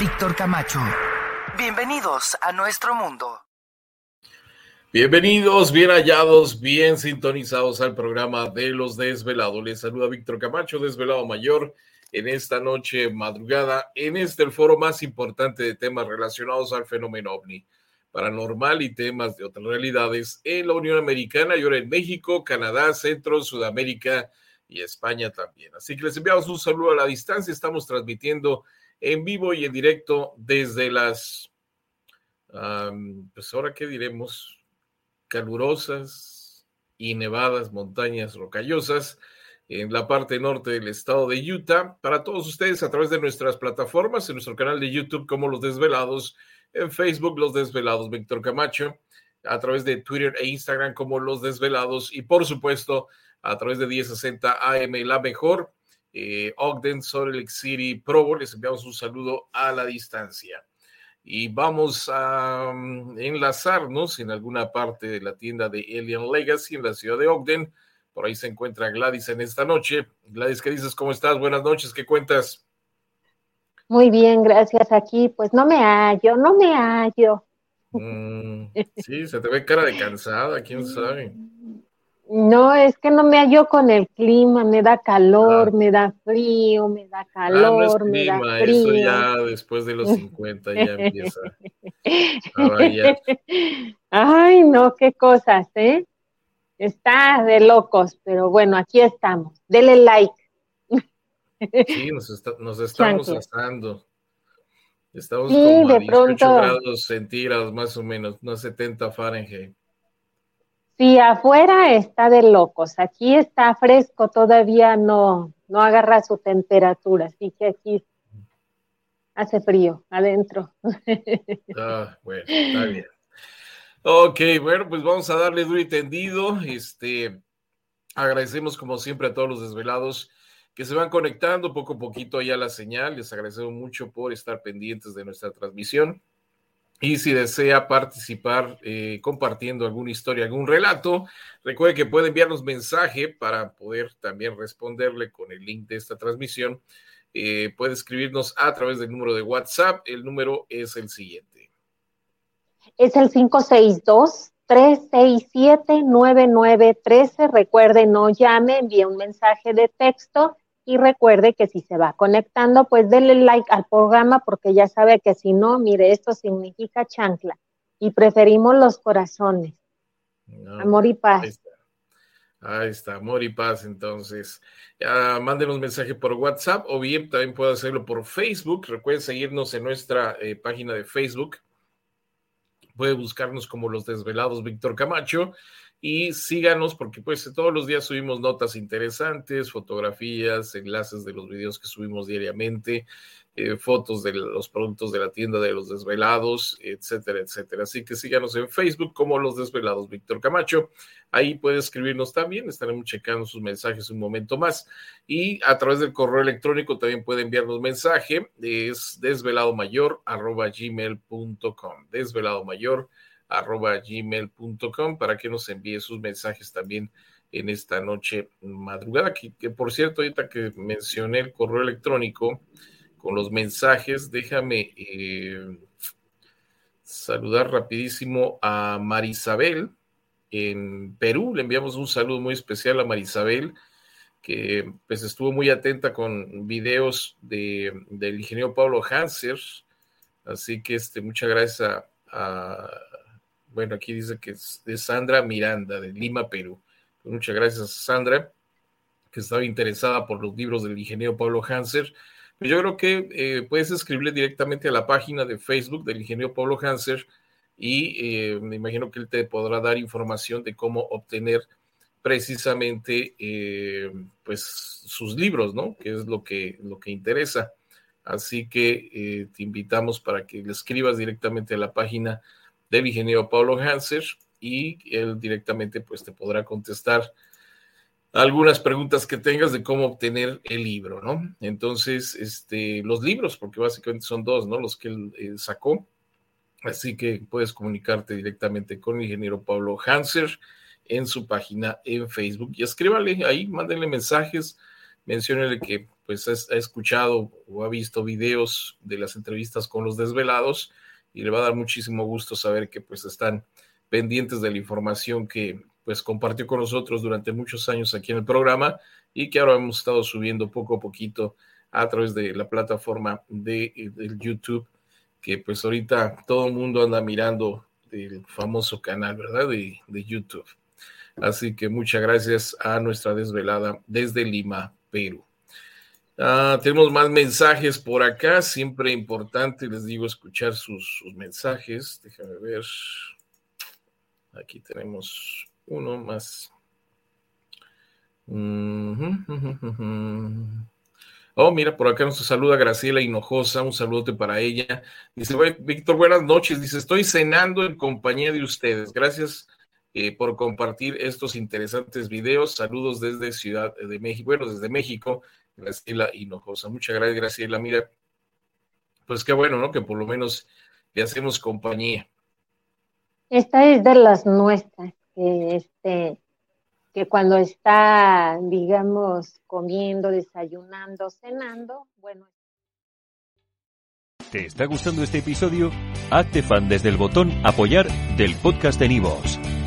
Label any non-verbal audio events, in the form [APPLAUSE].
Víctor Camacho. Bienvenidos a nuestro mundo. Bienvenidos, bien hallados, bien sintonizados al programa de los desvelados. Les saluda Víctor Camacho, desvelado mayor, en esta noche madrugada, en este el foro más importante de temas relacionados al fenómeno ovni, paranormal y temas de otras realidades en la Unión Americana y ahora en México, Canadá, Centro, Sudamérica y España también. Así que les enviamos un saludo a la distancia. Estamos transmitiendo en vivo y en directo desde las, pues ahora qué diremos, calurosas y nevadas montañas rocallosas en la parte norte del estado de Utah. Para todos ustedes a través de nuestras plataformas, en nuestro canal de YouTube como Los Desvelados, en Facebook Los Desvelados Víctor Camacho, a través de Twitter e Instagram como Los Desvelados y por supuesto a través de 1060 AM La Mejor, eh, Ogden, Salt Lake City, Provo. Les enviamos un saludo a la distancia y vamos a um, enlazarnos en alguna parte de la tienda de Alien Legacy en la ciudad de Ogden. Por ahí se encuentra Gladys en esta noche. Gladys, ¿qué dices? ¿Cómo estás? Buenas noches, ¿qué cuentas? Muy bien, gracias. Aquí, pues no me hallo, no me hallo. Mm, sí, se te ve cara de cansada, quién sabe. No, es que no me hallo con el clima, me da calor, ah. me da frío, me da calor, ah, no es clima, me da frío. Eso ya después de los 50 ya empieza. [LAUGHS] Ay, no, qué cosas, ¿eh? Está de locos, pero bueno, aquí estamos. Dele like. Sí, nos, nos [LAUGHS] estamos asando. Estamos como a 18 grados centígrados más o menos, unos 70 Fahrenheit. Sí, afuera está de locos, aquí está fresco, todavía no, no agarra su temperatura, así que aquí hace frío adentro. [LAUGHS] Ah, bueno, está bien. Ok, bueno, pues vamos a darle duro y tendido. Este, agradecemos como siempre a todos los desvelados que se van conectando poco a poquito ya la señal. Les agradecemos mucho por estar pendientes de nuestra transmisión. Y si desea participar eh, compartiendo alguna historia, algún relato, recuerde que puede enviarnos mensaje para poder también responderle con el link de esta transmisión. Eh, puede escribirnos a través del número de WhatsApp. El número es el siguiente. Es el 562 367 9913. Recuerde, no llame, envíe un mensaje de texto y recuerde que si se va conectando, pues denle like al programa porque ya sabe que si no, mire, esto significa chancla y preferimos los corazones. amor y paz. Ahí está. amor y paz. Entonces, ya mándenos un mensaje por WhatsApp o bien también puede hacerlo por Facebook. Recuerden seguirnos en nuestra eh, página de Facebook. Puede buscarnos como Los Desvelados Víctor Camacho y síganos porque pues todos los días subimos notas interesantes, fotografías, enlaces de los videos que subimos diariamente, eh, fotos de los productos de la tienda de los desvelados, etcétera, etcétera. Así que síganos en Facebook como los desvelados Víctor Camacho. Ahí puede escribirnos también, estaremos checando sus mensajes un momento más. Y a través del correo electrónico también puede enviarnos mensaje, es desveladomayor.gmail.com, desveladomayor arroba gmail.com para que nos envíe sus mensajes también en esta noche madrugada, que, por cierto, ahorita que mencioné el correo electrónico con los mensajes, déjame eh, saludar rapidísimo a Marisabel en Perú, le enviamos un saludo muy especial a Marisabel, que pues estuvo muy atenta con videos de, del ingeniero Pablo Hanser. Así que este, muchas gracias a, bueno, aquí dice que es de Sandra Miranda, de Lima, Perú. Muchas gracias, Sandra, que estaba interesada por los libros del ingeniero Pablo Hanser. Pues yo creo que eh, puedes escribirle directamente a la página de Facebook del ingeniero Pablo Hanser y eh, me imagino que él te podrá dar información de cómo obtener precisamente eh, pues sus libros, ¿no? Que es lo que, lo que interesa. Así que te invitamos para que le escribas directamente a la página del ingeniero Pablo Hanser y él directamente pues te podrá contestar algunas preguntas que tengas de cómo obtener el libro, ¿no? Entonces, este, los libros, porque básicamente son dos, ¿no? Los que él eh, sacó. Así que puedes comunicarte directamente con el ingeniero Pablo Hanser en su página en Facebook y escríbale ahí, mándenle mensajes, menciónenle que pues ha escuchado o ha visto videos de las entrevistas con los desvelados y le va a dar muchísimo gusto saber que pues están pendientes de la información que pues compartió con nosotros durante muchos años aquí en el programa y que ahora hemos estado subiendo poco a poquito a través de la plataforma de, YouTube que pues ahorita todo el mundo anda mirando el famoso canal, ¿verdad? De, de YouTube. Así que muchas gracias a nuestra desvelada desde Lima, Perú. Ah, tenemos más mensajes por acá, siempre importante, les digo, escuchar sus, mensajes. Déjame ver. Aquí tenemos uno más. Oh, mira, por acá nos saluda Graciela Hinojosa, un saludote para ella. Dice, Víctor, buenas noches. Dice, estoy cenando en compañía de ustedes. Gracias eh, por compartir estos interesantes videos. Saludos desde Ciudad de México, bueno, desde México, Graciela Hinojosa. Muchas gracias, Graciela. Mira, pues qué bueno, ¿no? Que por lo menos le hacemos compañía. Esta es de las nuestras, que, este, que cuando está, digamos, comiendo, desayunando, cenando, bueno. ¿Te está gustando este episodio? Hazte fan desde el botón apoyar del podcast de Nivos.